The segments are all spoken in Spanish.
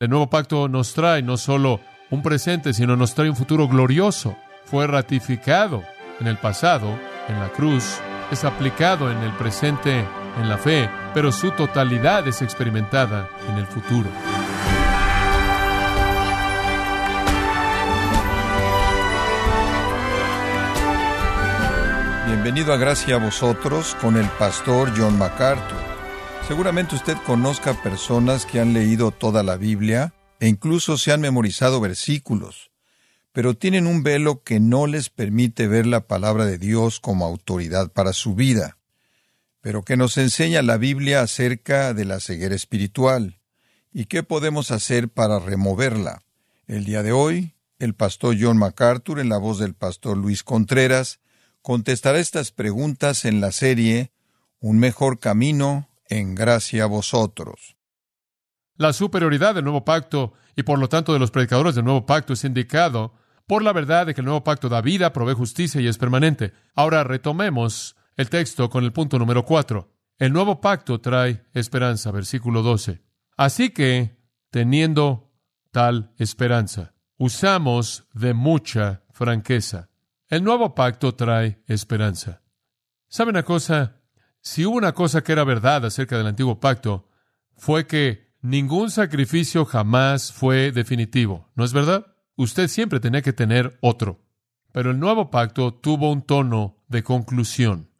El nuevo pacto nos trae no solo un presente, sino nos trae un futuro glorioso. Fue ratificado en el pasado, en la cruz, es aplicado en el presente, en la fe, pero su totalidad es experimentada en el futuro. Bienvenido a Gracia a vosotros con el pastor John MacArthur. Seguramente usted conozca personas que han leído toda la Biblia e incluso se han memorizado versículos, pero tienen un velo que no les permite ver la palabra de Dios como autoridad para su vida, pero que nos enseña la Biblia acerca de la ceguera espiritual y qué podemos hacer para removerla. El día de hoy, el pastor John MacArthur, en la voz del pastor Luis Contreras, contestará estas preguntas en la serie Un mejor camino en gracia a vosotros. La superioridad del nuevo pacto y por lo tanto de los predicadores del nuevo pacto es indicado por la verdad de que el nuevo pacto da vida, provee justicia y es permanente. Ahora retomemos el texto con el punto número cuatro. El nuevo pacto trae esperanza, versículo 12. Así que, teniendo tal esperanza, usamos de mucha franqueza el nuevo pacto trae esperanza. ¿Sabe una cosa? Si hubo una cosa que era verdad acerca del antiguo pacto, fue que ningún sacrificio jamás fue definitivo, ¿no es verdad? Usted siempre tenía que tener otro. Pero el nuevo pacto tuvo un tono de conclusión,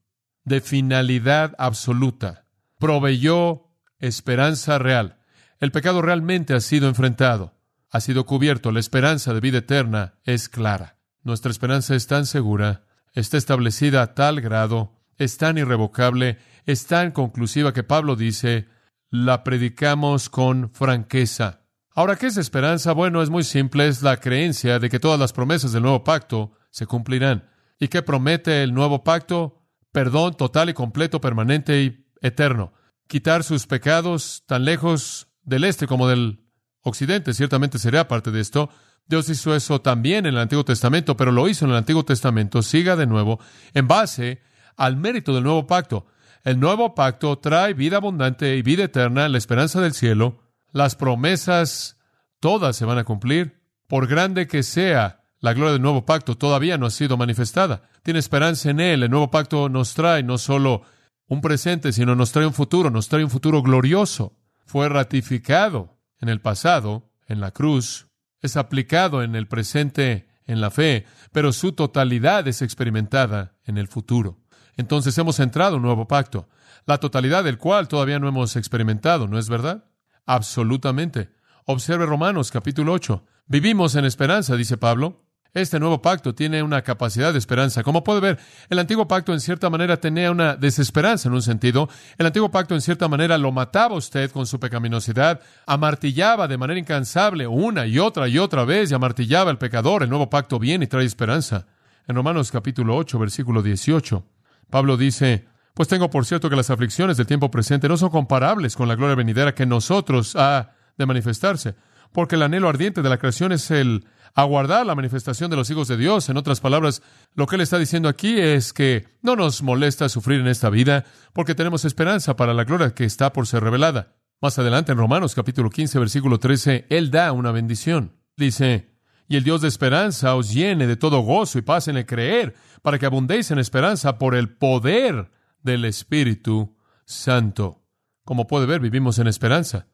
de finalidad absoluta. Proveyó esperanza real. El pecado realmente ha sido enfrentado, ha sido cubierto, la esperanza de vida eterna es clara. Nuestra esperanza es tan segura, está establecida a tal grado, es tan irrevocable, es tan conclusiva que Pablo dice, la predicamos con franqueza. Ahora, ¿qué es esperanza? Bueno, es muy simple, es la creencia de que todas las promesas del nuevo pacto se cumplirán. ¿Y qué promete el nuevo pacto? Perdón total y completo, permanente y eterno. Quitar sus pecados tan lejos del este como del occidente, ciertamente sería parte de esto. Dios hizo eso también en el Antiguo Testamento, pero lo hizo en el Antiguo Testamento, siga de nuevo, en base al mérito del nuevo pacto. El nuevo pacto trae vida abundante y vida eterna, la esperanza del cielo. Las promesas todas se van a cumplir. Por grande que sea la gloria del nuevo pacto, todavía no ha sido manifestada. Tiene esperanza en él. El nuevo pacto nos trae no solo un presente, sino nos trae un futuro, nos trae un futuro glorioso. Fue ratificado en el pasado, en la cruz, es aplicado en el presente en la fe, pero su totalidad es experimentada en el futuro. Entonces hemos entrado en un nuevo pacto, la totalidad del cual todavía no hemos experimentado, ¿no es verdad? Absolutamente. Observe Romanos capítulo 8. Vivimos en esperanza, dice Pablo. Este nuevo pacto tiene una capacidad de esperanza. Como puede ver, el antiguo pacto en cierta manera tenía una desesperanza en un sentido. El antiguo pacto en cierta manera lo mataba usted con su pecaminosidad, amartillaba de manera incansable una y otra y otra vez y amartillaba al pecador. El nuevo pacto viene y trae esperanza. En Romanos capítulo 8, versículo 18, Pablo dice, pues tengo por cierto que las aflicciones del tiempo presente no son comparables con la gloria venidera que nosotros ha de manifestarse, porque el anhelo ardiente de la creación es el aguardar la manifestación de los hijos de Dios. En otras palabras, lo que él está diciendo aquí es que no nos molesta sufrir en esta vida porque tenemos esperanza para la gloria que está por ser revelada. Más adelante en Romanos capítulo 15 versículo 13, él da una bendición. Dice, y el Dios de esperanza os llene de todo gozo y paz en el creer, para que abundéis en esperanza por el poder del Espíritu Santo. Como puede ver, vivimos en esperanza.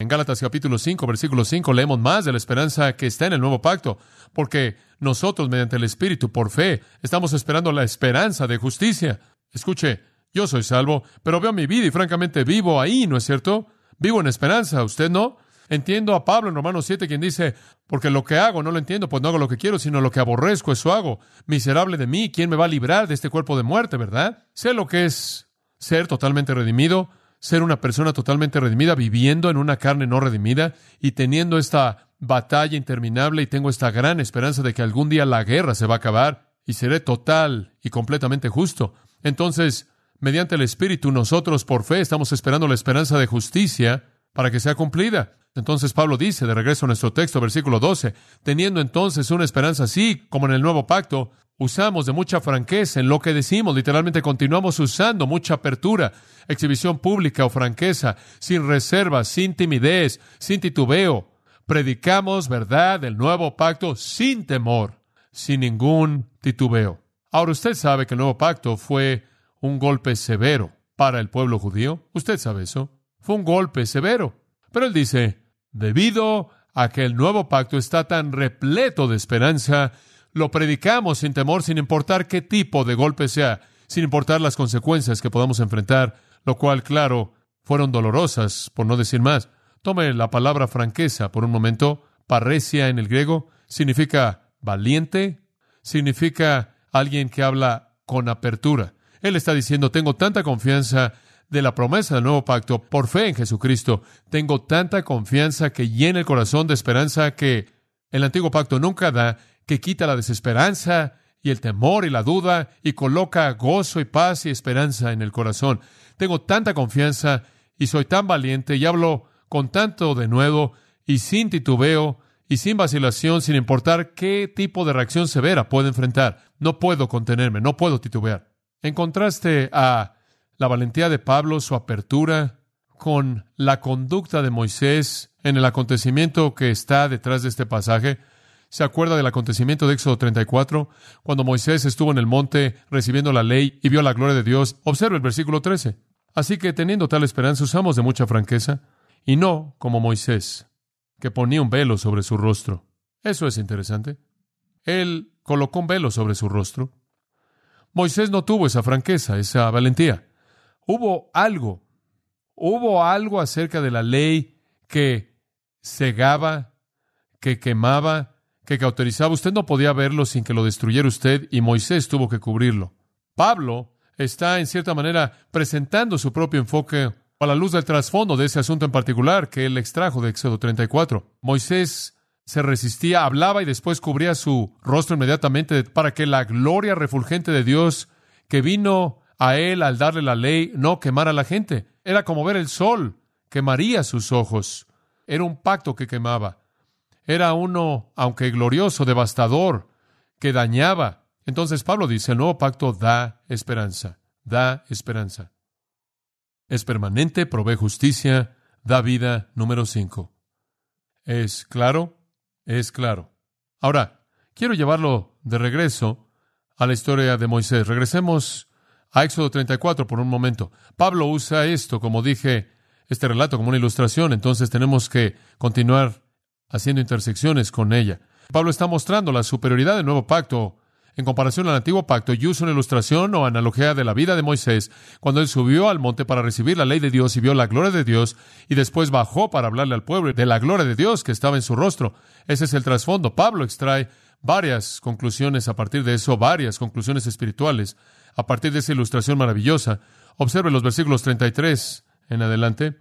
En Gálatas capítulo 5, versículo 5 leemos más de la esperanza que está en el nuevo pacto, porque nosotros mediante el Espíritu, por fe, estamos esperando la esperanza de justicia. Escuche, yo soy salvo, pero veo mi vida y francamente vivo ahí, ¿no es cierto? Vivo en esperanza, ¿usted no? Entiendo a Pablo en Romanos 7 quien dice, porque lo que hago no lo entiendo, pues no hago lo que quiero, sino lo que aborrezco, eso hago. Miserable de mí, ¿quién me va a librar de este cuerpo de muerte, verdad? Sé lo que es ser totalmente redimido, ser una persona totalmente redimida, viviendo en una carne no redimida y teniendo esta batalla interminable y tengo esta gran esperanza de que algún día la guerra se va a acabar y seré total y completamente justo. Entonces, mediante el Espíritu, nosotros por fe estamos esperando la esperanza de justicia para que sea cumplida. Entonces Pablo dice, de regreso a nuestro texto, versículo 12, teniendo entonces una esperanza así como en el nuevo pacto, usamos de mucha franqueza en lo que decimos, literalmente continuamos usando mucha apertura, exhibición pública o franqueza, sin reservas, sin timidez, sin titubeo, predicamos verdad del nuevo pacto sin temor, sin ningún titubeo. Ahora usted sabe que el nuevo pacto fue un golpe severo para el pueblo judío. Usted sabe eso. Fue un golpe severo. Pero él dice, debido a que el nuevo pacto está tan repleto de esperanza, lo predicamos sin temor, sin importar qué tipo de golpe sea, sin importar las consecuencias que podamos enfrentar, lo cual, claro, fueron dolorosas, por no decir más. Tome la palabra franqueza por un momento. Parresia en el griego significa valiente, significa alguien que habla con apertura. Él está diciendo, tengo tanta confianza de la promesa del nuevo pacto por fe en Jesucristo. Tengo tanta confianza que llena el corazón de esperanza que el antiguo pacto nunca da, que quita la desesperanza y el temor y la duda y coloca gozo y paz y esperanza en el corazón. Tengo tanta confianza y soy tan valiente y hablo con tanto de nuevo y sin titubeo y sin vacilación, sin importar qué tipo de reacción severa puedo enfrentar. No puedo contenerme, no puedo titubear. En contraste a la valentía de Pablo, su apertura con la conducta de Moisés en el acontecimiento que está detrás de este pasaje. ¿Se acuerda del acontecimiento de Éxodo 34? Cuando Moisés estuvo en el monte recibiendo la ley y vio la gloria de Dios. Observa el versículo 13. Así que teniendo tal esperanza usamos de mucha franqueza y no como Moisés, que ponía un velo sobre su rostro. Eso es interesante. Él colocó un velo sobre su rostro. Moisés no tuvo esa franqueza, esa valentía. Hubo algo, hubo algo acerca de la ley que cegaba, que quemaba, que cauterizaba. Usted no podía verlo sin que lo destruyera usted y Moisés tuvo que cubrirlo. Pablo está, en cierta manera, presentando su propio enfoque a la luz del trasfondo de ese asunto en particular que él extrajo de Éxodo 34. Moisés se resistía, hablaba y después cubría su rostro inmediatamente para que la gloria refulgente de Dios que vino a él al darle la ley no quemara a la gente. Era como ver el sol, quemaría sus ojos. Era un pacto que quemaba. Era uno, aunque glorioso, devastador, que dañaba. Entonces Pablo dice, el nuevo pacto da esperanza, da esperanza. Es permanente, provee justicia, da vida. Número cinco. ¿Es claro? Es claro. Ahora, quiero llevarlo de regreso a la historia de Moisés. Regresemos a Éxodo 34 por un momento. Pablo usa esto, como dije, este relato como una ilustración, entonces tenemos que continuar haciendo intersecciones con ella. Pablo está mostrando la superioridad del nuevo pacto en comparación al antiguo pacto y usa una ilustración o analogía de la vida de Moisés cuando él subió al monte para recibir la ley de Dios y vio la gloria de Dios y después bajó para hablarle al pueblo de la gloria de Dios que estaba en su rostro. Ese es el trasfondo. Pablo extrae varias conclusiones a partir de eso, varias conclusiones espirituales a partir de esa ilustración maravillosa. Observe los versículos 33 en adelante.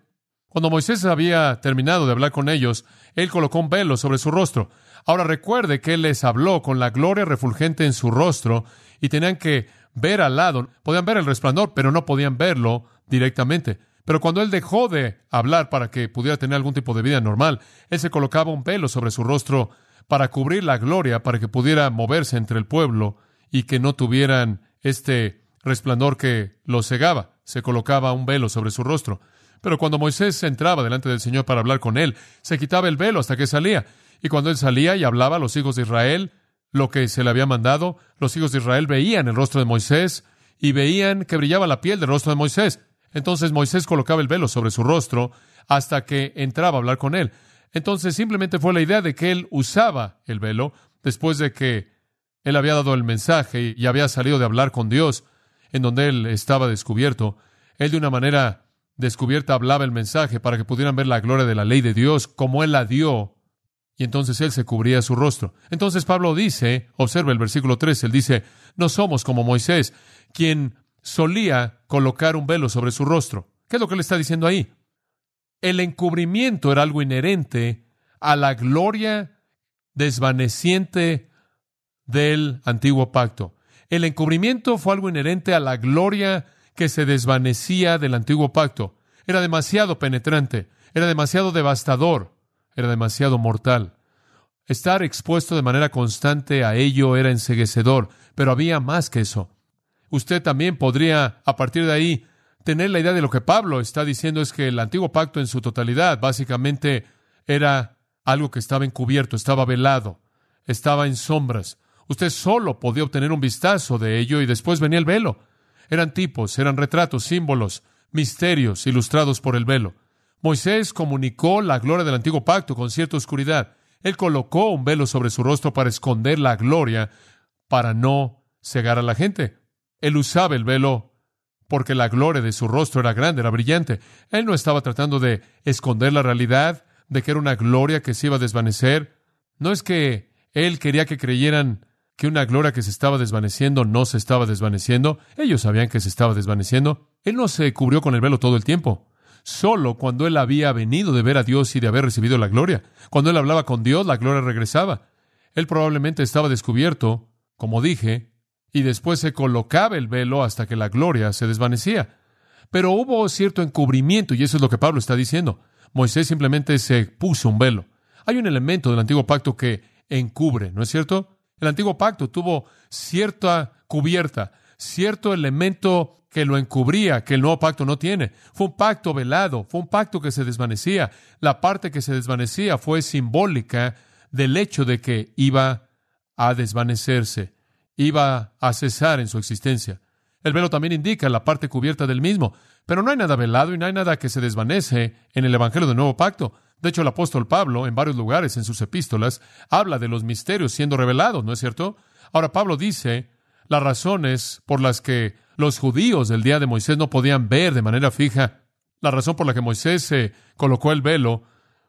Cuando Moisés había terminado de hablar con ellos, él colocó un velo sobre su rostro. Ahora recuerde que él les habló con la gloria refulgente en su rostro y tenían que ver al lado. Podían ver el resplandor, pero no podían verlo directamente. Pero cuando él dejó de hablar para que pudiera tener algún tipo de vida normal, él se colocaba un velo sobre su rostro para cubrir la gloria, para que pudiera moverse entre el pueblo y que no tuvieran este resplandor que lo cegaba. Se colocaba un velo sobre su rostro. Pero cuando Moisés entraba delante del Señor para hablar con él, se quitaba el velo hasta que salía. Y cuando él salía y hablaba a los hijos de Israel lo que se le había mandado, los hijos de Israel veían el rostro de Moisés y veían que brillaba la piel del rostro de Moisés. Entonces Moisés colocaba el velo sobre su rostro hasta que entraba a hablar con él. Entonces simplemente fue la idea de que él usaba el velo después de que él había dado el mensaje y había salido de hablar con Dios, en donde él estaba descubierto. Él de una manera descubierta hablaba el mensaje para que pudieran ver la gloria de la ley de Dios como él la dio. Y entonces él se cubría su rostro. Entonces Pablo dice, observa el versículo 3, él dice, no somos como Moisés, quien solía colocar un velo sobre su rostro. ¿Qué es lo que él está diciendo ahí? El encubrimiento era algo inherente a la gloria desvaneciente del antiguo pacto. El encubrimiento fue algo inherente a la gloria que se desvanecía del antiguo pacto. Era demasiado penetrante, era demasiado devastador, era demasiado mortal. Estar expuesto de manera constante a ello era enseguecedor, pero había más que eso. Usted también podría, a partir de ahí, tener la idea de lo que Pablo está diciendo es que el antiguo pacto en su totalidad básicamente era algo que estaba encubierto, estaba velado, estaba en sombras. Usted solo podía obtener un vistazo de ello y después venía el velo. Eran tipos, eran retratos, símbolos, misterios ilustrados por el velo. Moisés comunicó la gloria del antiguo pacto con cierta oscuridad. Él colocó un velo sobre su rostro para esconder la gloria, para no cegar a la gente. Él usaba el velo porque la gloria de su rostro era grande, era brillante. Él no estaba tratando de esconder la realidad de que era una gloria que se iba a desvanecer. No es que él quería que creyeran que una gloria que se estaba desvaneciendo no se estaba desvaneciendo. Ellos sabían que se estaba desvaneciendo. Él no se cubrió con el velo todo el tiempo. Solo cuando él había venido de ver a Dios y de haber recibido la gloria. Cuando él hablaba con Dios, la gloria regresaba. Él probablemente estaba descubierto, como dije, y después se colocaba el velo hasta que la gloria se desvanecía. Pero hubo cierto encubrimiento, y eso es lo que Pablo está diciendo. Moisés simplemente se puso un velo. Hay un elemento del antiguo pacto que encubre, ¿no es cierto? El antiguo pacto tuvo cierta cubierta, cierto elemento que lo encubría, que el nuevo pacto no tiene. Fue un pacto velado, fue un pacto que se desvanecía. La parte que se desvanecía fue simbólica del hecho de que iba a desvanecerse, iba a cesar en su existencia. El velo también indica la parte cubierta del mismo, pero no hay nada velado y no hay nada que se desvanece en el Evangelio del Nuevo Pacto. De hecho, el apóstol Pablo, en varios lugares en sus epístolas, habla de los misterios siendo revelados, ¿no es cierto? Ahora, Pablo dice las razones por las que los judíos del día de Moisés no podían ver de manera fija, la razón por la que Moisés se colocó el velo,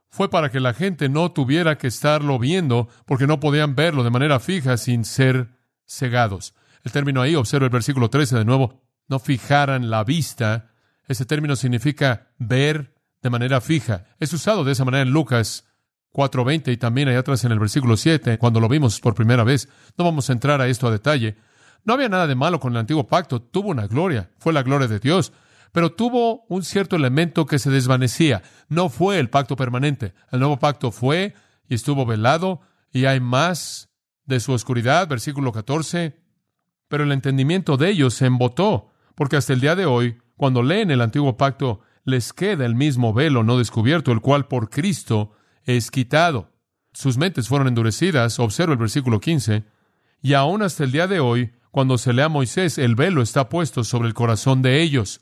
fue para que la gente no tuviera que estarlo viendo, porque no podían verlo de manera fija sin ser cegados. El término ahí, observa el versículo 13 de nuevo, no fijaran la vista. Ese término significa ver de manera fija. Es usado de esa manera en Lucas 4.20 y también allá atrás en el versículo 7, cuando lo vimos por primera vez. No vamos a entrar a esto a detalle. No había nada de malo con el antiguo pacto, tuvo una gloria, fue la gloria de Dios, pero tuvo un cierto elemento que se desvanecía. No fue el pacto permanente. El nuevo pacto fue y estuvo velado y hay más de su oscuridad, versículo 14, pero el entendimiento de ellos se embotó, porque hasta el día de hoy, cuando leen el antiguo pacto, les queda el mismo velo no descubierto, el cual por Cristo es quitado. Sus mentes fueron endurecidas, observa el versículo 15, y aún hasta el día de hoy, cuando se lea a Moisés, el velo está puesto sobre el corazón de ellos.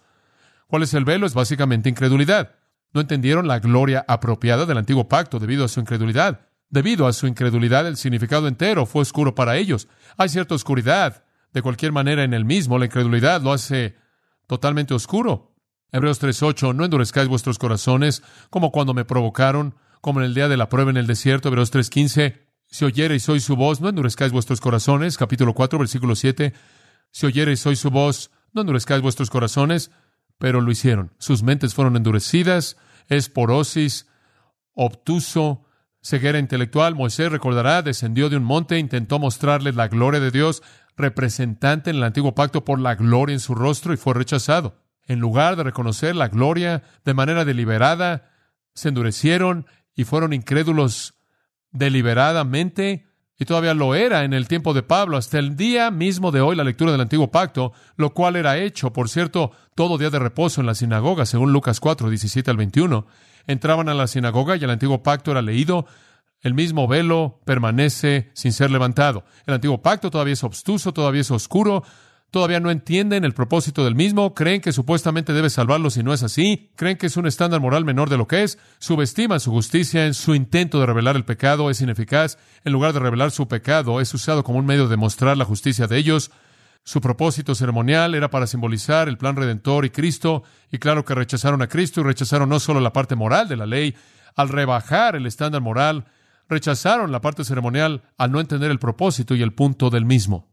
¿Cuál es el velo? Es básicamente incredulidad. No entendieron la gloria apropiada del antiguo pacto debido a su incredulidad. Debido a su incredulidad, el significado entero fue oscuro para ellos. Hay cierta oscuridad, de cualquier manera, en el mismo. La incredulidad lo hace totalmente oscuro. Hebreos 3.8, no endurezcáis vuestros corazones como cuando me provocaron, como en el día de la prueba en el desierto. Hebreos 3.15, si oyereis hoy su voz, no endurezcáis vuestros corazones. Capítulo 4, versículo 7, si oyereis hoy su voz, no endurezcáis vuestros corazones, pero lo hicieron. Sus mentes fueron endurecidas, es porosis, obtuso, ceguera intelectual. Moisés recordará, descendió de un monte, intentó mostrarles la gloria de Dios, representante en el antiguo pacto por la gloria en su rostro, y fue rechazado. En lugar de reconocer la gloria de manera deliberada, se endurecieron y fueron incrédulos deliberadamente, y todavía lo era en el tiempo de Pablo, hasta el día mismo de hoy, la lectura del antiguo pacto, lo cual era hecho, por cierto, todo día de reposo en la sinagoga, según Lucas 4, 17 al 21. Entraban a la sinagoga y el antiguo pacto era leído, el mismo velo permanece sin ser levantado. El antiguo pacto todavía es obstuso, todavía es oscuro, todavía no entienden el propósito del mismo, creen que supuestamente debe salvarlos y no es así, creen que es un estándar moral menor de lo que es, subestiman su justicia en su intento de revelar el pecado, es ineficaz, en lugar de revelar su pecado, es usado como un medio de mostrar la justicia de ellos. Su propósito ceremonial era para simbolizar el plan redentor y Cristo, y claro que rechazaron a Cristo y rechazaron no solo la parte moral de la ley, al rebajar el estándar moral, rechazaron la parte ceremonial al no entender el propósito y el punto del mismo.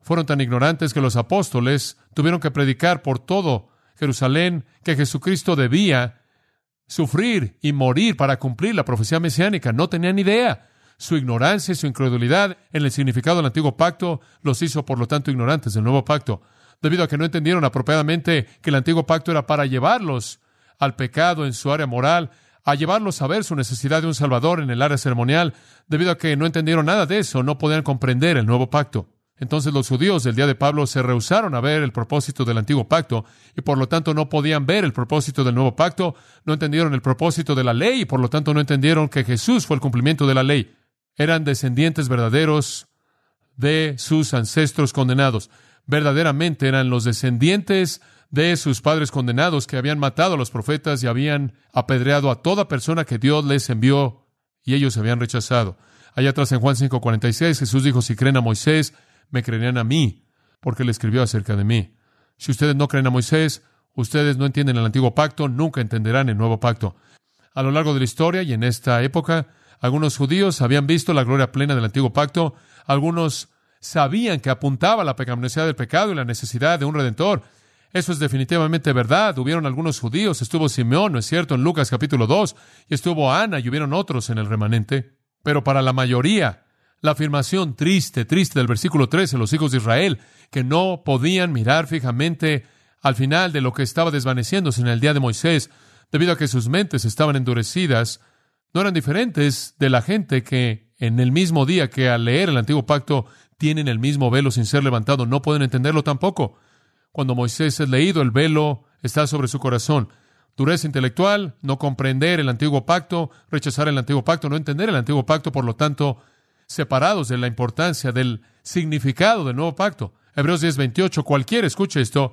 Fueron tan ignorantes que los apóstoles tuvieron que predicar por todo Jerusalén que Jesucristo debía sufrir y morir para cumplir la profecía mesiánica. No tenían idea. Su ignorancia y su incredulidad en el significado del antiguo pacto los hizo, por lo tanto, ignorantes del nuevo pacto, debido a que no entendieron apropiadamente que el antiguo pacto era para llevarlos al pecado en su área moral, a llevarlos a ver su necesidad de un Salvador en el área ceremonial, debido a que no entendieron nada de eso, no podían comprender el nuevo pacto. Entonces los judíos del día de Pablo se rehusaron a ver el propósito del antiguo pacto y por lo tanto no podían ver el propósito del nuevo pacto, no entendieron el propósito de la ley y por lo tanto no entendieron que Jesús fue el cumplimiento de la ley. Eran descendientes verdaderos de sus ancestros condenados. Verdaderamente eran los descendientes de sus padres condenados que habían matado a los profetas y habían apedreado a toda persona que Dios les envió y ellos se habían rechazado. Allá atrás en Juan 5:46 Jesús dijo, si creen a Moisés, me creerían a mí, porque le escribió acerca de mí. Si ustedes no creen a Moisés, ustedes no entienden el antiguo pacto, nunca entenderán el nuevo pacto. A lo largo de la historia y en esta época, algunos judíos habían visto la gloria plena del antiguo pacto, algunos sabían que apuntaba la pecaminosidad del pecado y la necesidad de un redentor. Eso es definitivamente verdad. Hubieron algunos judíos, estuvo Simeón, ¿no es cierto?, en Lucas capítulo 2, y estuvo Ana, y hubieron otros en el remanente. Pero para la mayoría, la afirmación triste, triste del versículo 13, los hijos de Israel, que no podían mirar fijamente al final de lo que estaba desvaneciéndose en el día de Moisés, debido a que sus mentes estaban endurecidas, no eran diferentes de la gente que en el mismo día que al leer el antiguo pacto tienen el mismo velo sin ser levantado, no pueden entenderlo tampoco. Cuando Moisés es leído, el velo está sobre su corazón. Dureza intelectual, no comprender el antiguo pacto, rechazar el antiguo pacto, no entender el antiguo pacto, por lo tanto, separados de la importancia del significado del nuevo pacto. Hebreos 10, 28, cualquiera, escuche esto,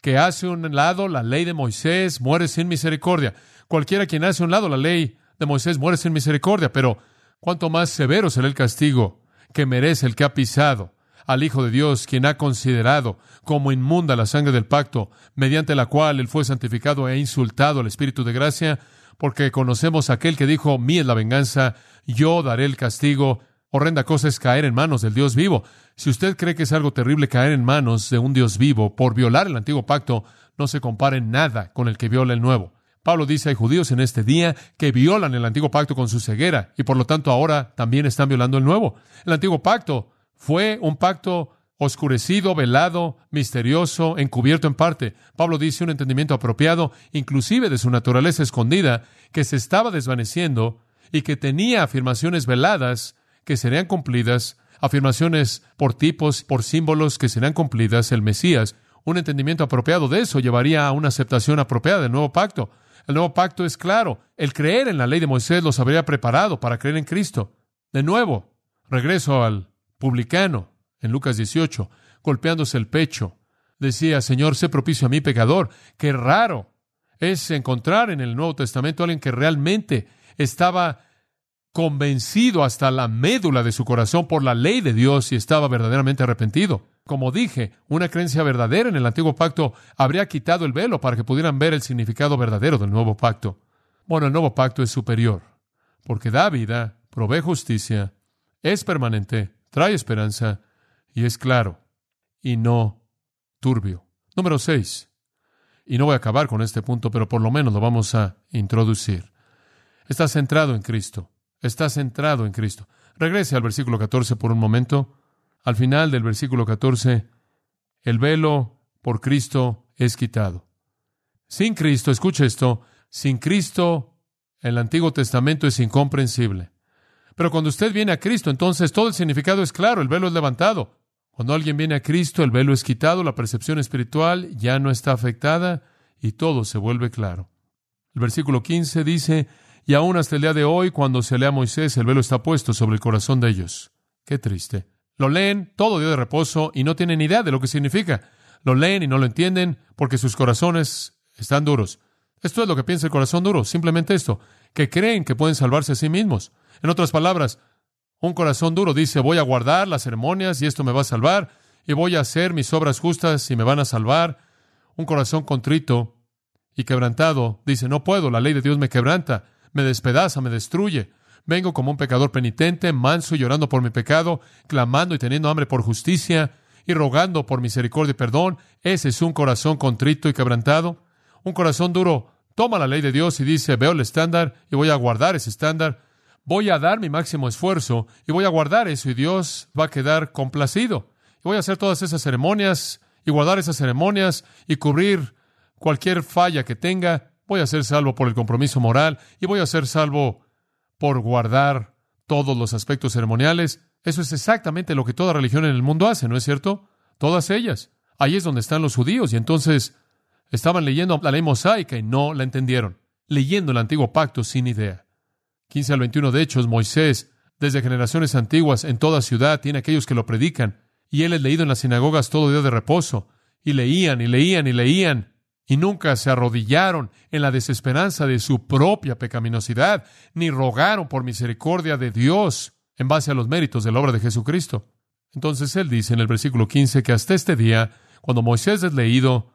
que hace un lado la ley de Moisés muere sin misericordia. Cualquiera quien hace un lado la ley de Moisés muere sin misericordia, pero cuánto más severo será el castigo que merece el que ha pisado al Hijo de Dios, quien ha considerado como inmunda la sangre del pacto, mediante la cual él fue santificado e insultado al Espíritu de gracia, porque conocemos a aquel que dijo, mí es la venganza, yo daré el castigo, Horrenda cosa es caer en manos del Dios vivo. Si usted cree que es algo terrible caer en manos de un Dios vivo por violar el antiguo pacto, no se compare nada con el que viola el nuevo. Pablo dice, hay judíos en este día que violan el antiguo pacto con su ceguera y por lo tanto ahora también están violando el nuevo. El antiguo pacto fue un pacto oscurecido, velado, misterioso, encubierto en parte. Pablo dice un entendimiento apropiado, inclusive de su naturaleza escondida, que se estaba desvaneciendo y que tenía afirmaciones veladas que serían cumplidas, afirmaciones por tipos, por símbolos que serán cumplidas, el Mesías. Un entendimiento apropiado de eso llevaría a una aceptación apropiada del nuevo pacto. El nuevo pacto es claro. El creer en la ley de Moisés los habría preparado para creer en Cristo. De nuevo, regreso al publicano en Lucas 18, golpeándose el pecho. Decía, Señor, sé propicio a mí, pecador. Qué raro es encontrar en el Nuevo Testamento a alguien que realmente estaba convencido hasta la médula de su corazón por la ley de Dios y estaba verdaderamente arrepentido. Como dije, una creencia verdadera en el antiguo pacto habría quitado el velo para que pudieran ver el significado verdadero del nuevo pacto. Bueno, el nuevo pacto es superior, porque da vida, provee justicia, es permanente, trae esperanza y es claro y no turbio. Número 6. Y no voy a acabar con este punto, pero por lo menos lo vamos a introducir. Está centrado en Cristo está centrado en Cristo. Regrese al versículo 14 por un momento. Al final del versículo 14, el velo por Cristo es quitado. Sin Cristo, escuche esto, sin Cristo el Antiguo Testamento es incomprensible. Pero cuando usted viene a Cristo, entonces todo el significado es claro, el velo es levantado. Cuando alguien viene a Cristo, el velo es quitado, la percepción espiritual ya no está afectada y todo se vuelve claro. El versículo 15 dice, y aún hasta el día de hoy, cuando se lee a Moisés, el velo está puesto sobre el corazón de ellos. Qué triste. Lo leen todo día de reposo y no tienen idea de lo que significa. Lo leen y no lo entienden porque sus corazones están duros. Esto es lo que piensa el corazón duro, simplemente esto, que creen que pueden salvarse a sí mismos. En otras palabras, un corazón duro dice, voy a guardar las ceremonias y esto me va a salvar, y voy a hacer mis obras justas y me van a salvar. Un corazón contrito y quebrantado dice, no puedo, la ley de Dios me quebranta me despedaza, me destruye. Vengo como un pecador penitente, manso y llorando por mi pecado, clamando y teniendo hambre por justicia y rogando por misericordia y perdón. Ese es un corazón contrito y quebrantado. Un corazón duro toma la ley de Dios y dice, veo el estándar y voy a guardar ese estándar. Voy a dar mi máximo esfuerzo y voy a guardar eso y Dios va a quedar complacido. Y voy a hacer todas esas ceremonias y guardar esas ceremonias y cubrir cualquier falla que tenga Voy a ser salvo por el compromiso moral y voy a ser salvo por guardar todos los aspectos ceremoniales. Eso es exactamente lo que toda religión en el mundo hace, ¿no es cierto? Todas ellas. Ahí es donde están los judíos y entonces estaban leyendo la ley mosaica y no la entendieron, leyendo el antiguo pacto sin idea. 15 al 21 de Hechos, Moisés, desde generaciones antiguas, en toda ciudad, tiene aquellos que lo predican, y él es leído en las sinagogas todo día de reposo, y leían y leían y leían, y nunca se arrodillaron en la desesperanza de su propia pecaminosidad, ni rogaron por misericordia de Dios en base a los méritos de la obra de Jesucristo. Entonces él dice en el versículo 15 que hasta este día, cuando Moisés es leído,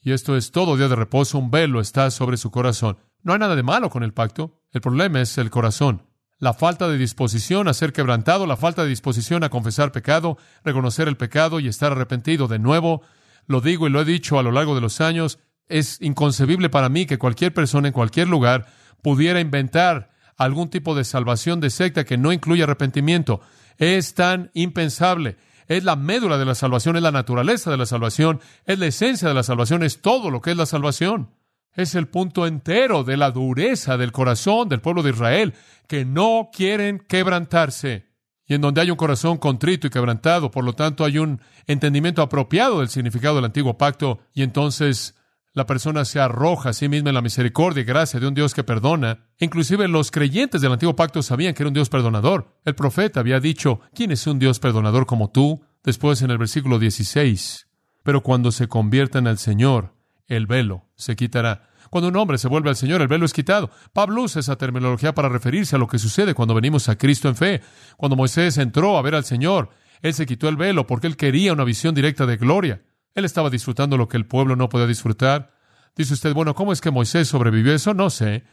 y esto es todo día de reposo, un velo está sobre su corazón. No hay nada de malo con el pacto, el problema es el corazón. La falta de disposición a ser quebrantado, la falta de disposición a confesar pecado, reconocer el pecado y estar arrepentido de nuevo. Lo digo y lo he dicho a lo largo de los años, es inconcebible para mí que cualquier persona en cualquier lugar pudiera inventar algún tipo de salvación de secta que no incluya arrepentimiento. Es tan impensable. Es la médula de la salvación, es la naturaleza de la salvación, es la esencia de la salvación, es todo lo que es la salvación. Es el punto entero de la dureza del corazón del pueblo de Israel, que no quieren quebrantarse. Y en donde hay un corazón contrito y quebrantado, por lo tanto hay un entendimiento apropiado del significado del antiguo pacto, y entonces la persona se arroja a sí misma en la misericordia y gracia de un Dios que perdona. Inclusive los creyentes del antiguo pacto sabían que era un Dios perdonador. El profeta había dicho, ¿quién es un Dios perdonador como tú? Después en el versículo 16, pero cuando se conviertan al Señor, el velo se quitará. Cuando un hombre se vuelve al Señor, el velo es quitado. Pablo usa esa terminología para referirse a lo que sucede cuando venimos a Cristo en fe. Cuando Moisés entró a ver al Señor, él se quitó el velo porque él quería una visión directa de gloria. Él estaba disfrutando lo que el pueblo no podía disfrutar. Dice usted, bueno, ¿cómo es que Moisés sobrevivió eso? No sé.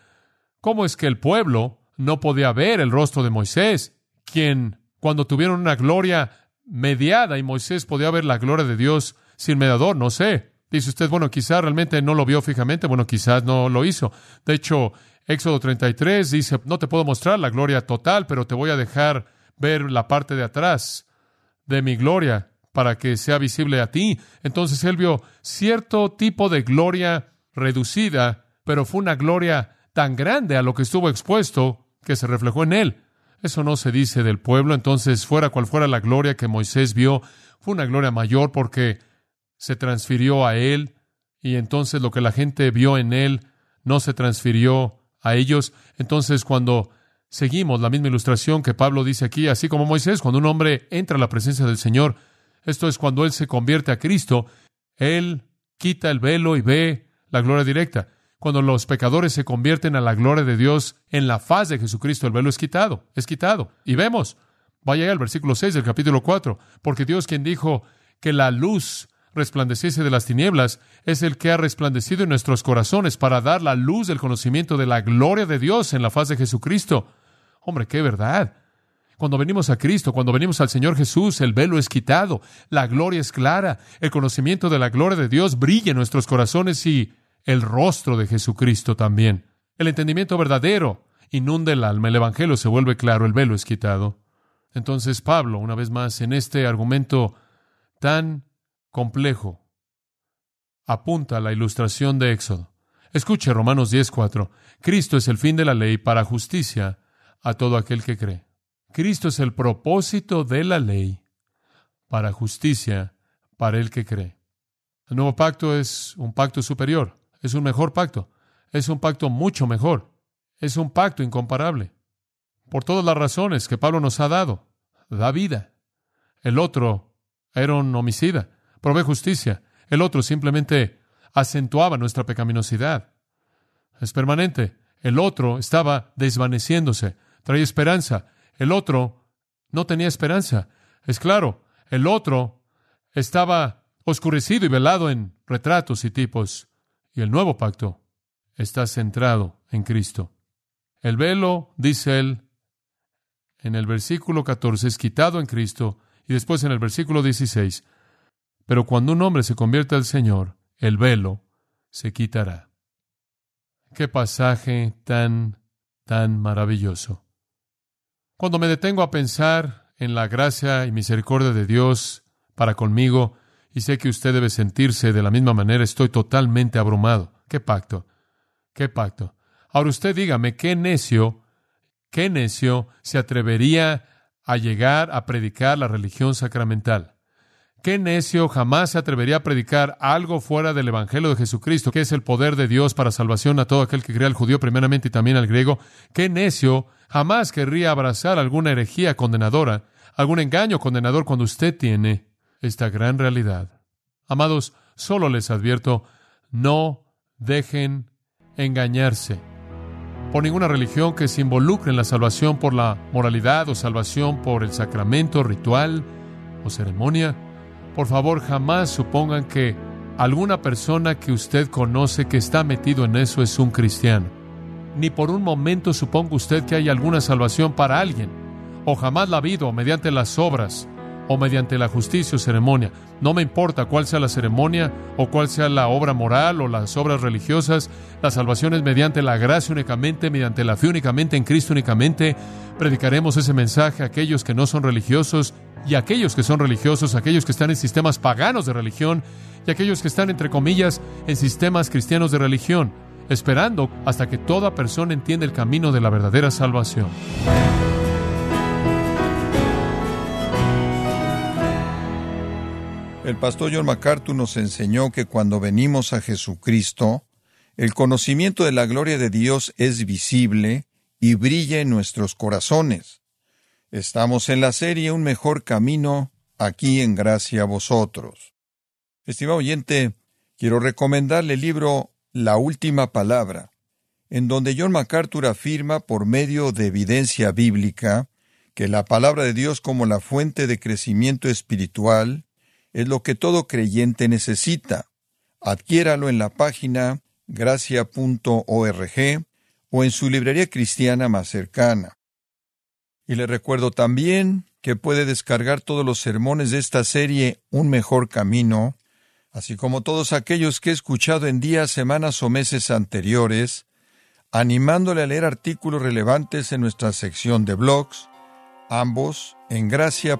¿Cómo es que el pueblo no podía ver el rostro de Moisés, quien, cuando tuvieron una gloria mediada y Moisés podía ver la gloria de Dios sin mediador? No sé. Dice usted, bueno, quizás realmente no lo vio fijamente, bueno, quizás no lo hizo. De hecho, Éxodo 33 dice, no te puedo mostrar la gloria total, pero te voy a dejar ver la parte de atrás de mi gloria para que sea visible a ti. Entonces él vio cierto tipo de gloria reducida, pero fue una gloria tan grande a lo que estuvo expuesto que se reflejó en él. Eso no se dice del pueblo, entonces fuera cual fuera la gloria que Moisés vio, fue una gloria mayor porque se transfirió a él y entonces lo que la gente vio en él no se transfirió a ellos. Entonces cuando seguimos la misma ilustración que Pablo dice aquí, así como Moisés, cuando un hombre entra a la presencia del Señor, esto es cuando Él se convierte a Cristo, Él quita el velo y ve la gloria directa. Cuando los pecadores se convierten a la gloria de Dios en la faz de Jesucristo, el velo es quitado, es quitado. Y vemos, vaya al versículo 6 del capítulo 4, porque Dios quien dijo que la luz resplandeciese de las tinieblas, es el que ha resplandecido en nuestros corazones para dar la luz del conocimiento de la gloria de Dios en la faz de Jesucristo. Hombre, qué verdad. Cuando venimos a Cristo, cuando venimos al Señor Jesús, el velo es quitado, la gloria es clara, el conocimiento de la gloria de Dios brilla en nuestros corazones y el rostro de Jesucristo también. El entendimiento verdadero inunda el alma, el Evangelio se vuelve claro, el velo es quitado. Entonces Pablo, una vez más, en este argumento tan complejo, apunta la ilustración de Éxodo. Escuche Romanos 10:4. Cristo es el fin de la ley para justicia a todo aquel que cree. Cristo es el propósito de la ley para justicia para el que cree. El nuevo pacto es un pacto superior, es un mejor pacto, es un pacto mucho mejor, es un pacto incomparable. Por todas las razones que Pablo nos ha dado, da vida. El otro era un homicida, provee justicia. El otro simplemente acentuaba nuestra pecaminosidad. Es permanente. El otro estaba desvaneciéndose, trae esperanza. El otro no tenía esperanza. Es claro, el otro estaba oscurecido y velado en retratos y tipos. Y el nuevo pacto está centrado en Cristo. El velo, dice él, en el versículo 14, es quitado en Cristo. Y después en el versículo 16, pero cuando un hombre se convierte al Señor, el velo se quitará. Qué pasaje tan, tan maravilloso. Cuando me detengo a pensar en la gracia y misericordia de Dios para conmigo, y sé que usted debe sentirse de la misma manera, estoy totalmente abrumado. ¿Qué pacto? ¿Qué pacto? Ahora usted dígame, ¿qué necio, qué necio se atrevería a llegar a predicar la religión sacramental. ¿Qué necio jamás se atrevería a predicar algo fuera del Evangelio de Jesucristo, que es el poder de Dios para salvación a todo aquel que crea al judío primeramente y también al griego? ¿Qué necio jamás querría abrazar alguna herejía condenadora, algún engaño condenador cuando usted tiene esta gran realidad? Amados, solo les advierto, no dejen engañarse por ninguna religión que se involucre en la salvación por la moralidad o salvación por el sacramento, ritual o ceremonia. Por favor, jamás supongan que alguna persona que usted conoce que está metido en eso es un cristiano. Ni por un momento suponga usted que hay alguna salvación para alguien, o jamás la ha habido mediante las obras o mediante la justicia o ceremonia. No me importa cuál sea la ceremonia o cuál sea la obra moral o las obras religiosas, la salvación es mediante la gracia únicamente, mediante la fe únicamente, en Cristo únicamente. Predicaremos ese mensaje a aquellos que no son religiosos y a aquellos que son religiosos, aquellos que están en sistemas paganos de religión y aquellos que están, entre comillas, en sistemas cristianos de religión, esperando hasta que toda persona entienda el camino de la verdadera salvación. El pastor John MacArthur nos enseñó que cuando venimos a Jesucristo, el conocimiento de la gloria de Dios es visible y brilla en nuestros corazones. Estamos en la serie Un mejor camino, aquí en gracia a vosotros. Estimado oyente, quiero recomendarle el libro La Última Palabra, en donde John MacArthur afirma por medio de evidencia bíblica que la palabra de Dios como la fuente de crecimiento espiritual es lo que todo creyente necesita. Adquiéralo en la página gracia.org o en su librería cristiana más cercana. Y le recuerdo también que puede descargar todos los sermones de esta serie Un mejor camino, así como todos aquellos que he escuchado en días, semanas o meses anteriores, animándole a leer artículos relevantes en nuestra sección de blogs, ambos en gracia.org.